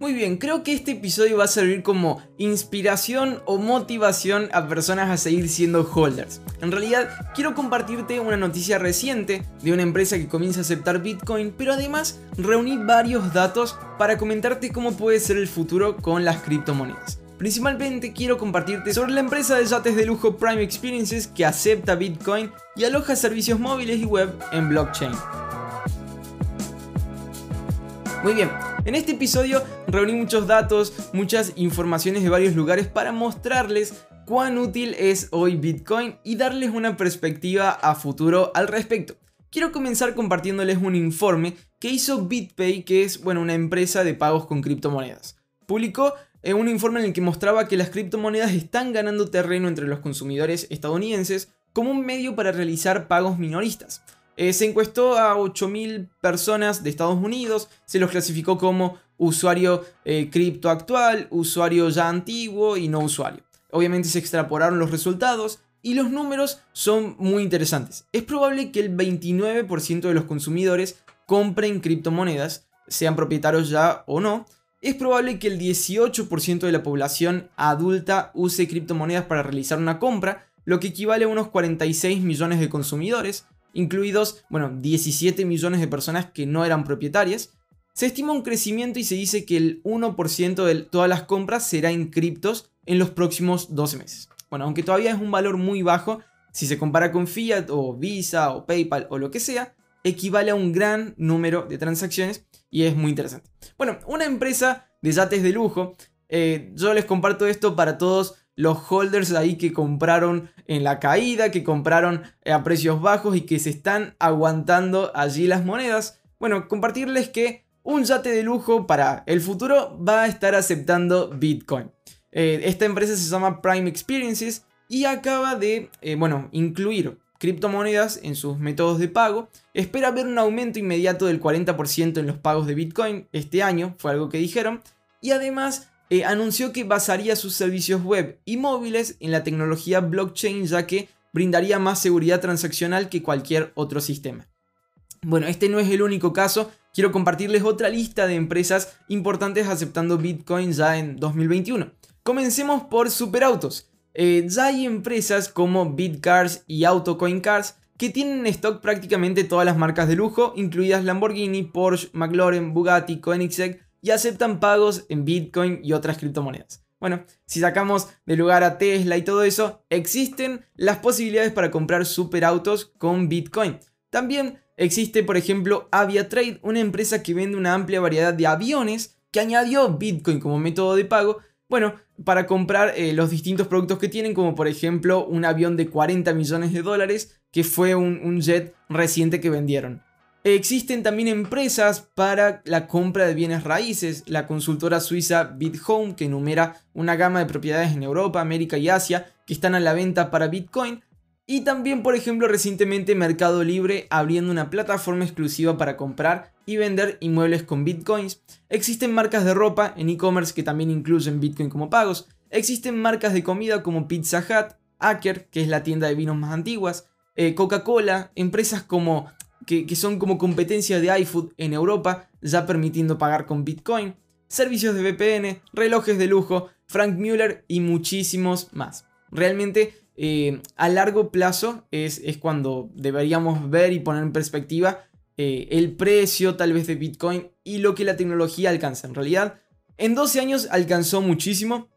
Muy bien, creo que este episodio va a servir como inspiración o motivación a personas a seguir siendo holders. En realidad, quiero compartirte una noticia reciente de una empresa que comienza a aceptar Bitcoin, pero además reuní varios datos para comentarte cómo puede ser el futuro con las criptomonedas. Principalmente quiero compartirte sobre la empresa de yates de lujo Prime Experiences que acepta Bitcoin y aloja servicios móviles y web en blockchain. Muy bien, en este episodio reuní muchos datos, muchas informaciones de varios lugares para mostrarles cuán útil es hoy Bitcoin y darles una perspectiva a futuro al respecto. Quiero comenzar compartiéndoles un informe que hizo BitPay, que es bueno, una empresa de pagos con criptomonedas. Publicó eh, un informe en el que mostraba que las criptomonedas están ganando terreno entre los consumidores estadounidenses como un medio para realizar pagos minoristas. Eh, se encuestó a 8.000 personas de Estados Unidos, se los clasificó como usuario eh, cripto actual, usuario ya antiguo y no usuario. Obviamente se extrapolaron los resultados y los números son muy interesantes. Es probable que el 29% de los consumidores compren criptomonedas, sean propietarios ya o no. Es probable que el 18% de la población adulta use criptomonedas para realizar una compra, lo que equivale a unos 46 millones de consumidores incluidos, bueno, 17 millones de personas que no eran propietarias. Se estima un crecimiento y se dice que el 1% de todas las compras será en criptos en los próximos 12 meses. Bueno, aunque todavía es un valor muy bajo, si se compara con Fiat o Visa o PayPal o lo que sea, equivale a un gran número de transacciones y es muy interesante. Bueno, una empresa de yates de lujo, eh, yo les comparto esto para todos los holders ahí que compraron en la caída, que compraron a precios bajos y que se están aguantando allí las monedas. Bueno, compartirles que un yate de lujo para el futuro va a estar aceptando Bitcoin. Eh, esta empresa se llama Prime Experiences y acaba de, eh, bueno, incluir criptomonedas en sus métodos de pago. Espera ver un aumento inmediato del 40% en los pagos de Bitcoin este año, fue algo que dijeron. Y además eh, anunció que basaría sus servicios web y móviles en la tecnología blockchain ya que brindaría más seguridad transaccional que cualquier otro sistema. Bueno, este no es el único caso, quiero compartirles otra lista de empresas importantes aceptando Bitcoin ya en 2021. Comencemos por superautos. Eh, ya hay empresas como BitCars y AutoCoinCars que tienen en stock prácticamente todas las marcas de lujo, incluidas Lamborghini, Porsche, McLaren, Bugatti, Koenigsegg y aceptan pagos en Bitcoin y otras criptomonedas. Bueno, si sacamos de lugar a Tesla y todo eso, existen las posibilidades para comprar superautos con Bitcoin. También existe, por ejemplo, Aviatrade, una empresa que vende una amplia variedad de aviones que añadió Bitcoin como método de pago. Bueno, para comprar eh, los distintos productos que tienen, como por ejemplo un avión de 40 millones de dólares, que fue un jet reciente que vendieron. Existen también empresas para la compra de bienes raíces, la consultora suiza BitHome que enumera una gama de propiedades en Europa, América y Asia que están a la venta para Bitcoin. Y también, por ejemplo, recientemente Mercado Libre abriendo una plataforma exclusiva para comprar y vender inmuebles con Bitcoins. Existen marcas de ropa en e-commerce que también incluyen Bitcoin como pagos. Existen marcas de comida como Pizza Hut, Aker, que es la tienda de vinos más antiguas, eh, Coca-Cola, empresas como que, son como competencia de iFood en Europa, ya permitiendo pagar con Bitcoin, servicios de VPN, relojes de lujo, Frank Mueller y muchísimos más. Realmente eh, a largo plazo es, es, cuando deberíamos ver y poner en perspectiva eh, el precio tal vez de Bitcoin y lo que la tecnología alcanza. En realidad, en 12 años alcanzó muchísimo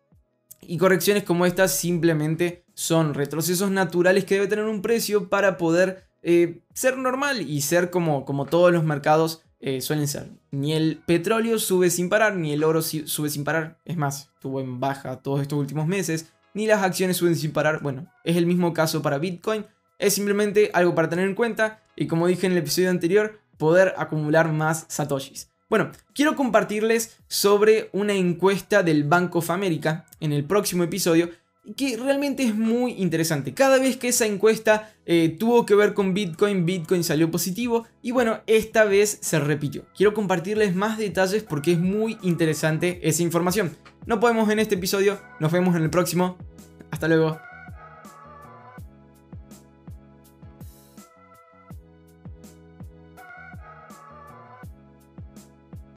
y correcciones como estas simplemente son retrocesos naturales que debe tener un precio para poder eh, ser normal y ser como, como todos los mercados eh, suelen ser. Ni el petróleo sube sin parar, ni el oro sube sin parar. Es más, estuvo en baja todos estos últimos meses. Ni las acciones suben sin parar. Bueno, es el mismo caso para Bitcoin. Es simplemente algo para tener en cuenta. Y como dije en el episodio anterior, poder acumular más satoshis. Bueno, quiero compartirles sobre una encuesta del Bank of America en el próximo episodio que realmente es muy interesante. Cada vez que esa encuesta eh, tuvo que ver con Bitcoin, Bitcoin salió positivo y bueno, esta vez se repitió. Quiero compartirles más detalles porque es muy interesante esa información. No podemos en este episodio, nos vemos en el próximo. Hasta luego.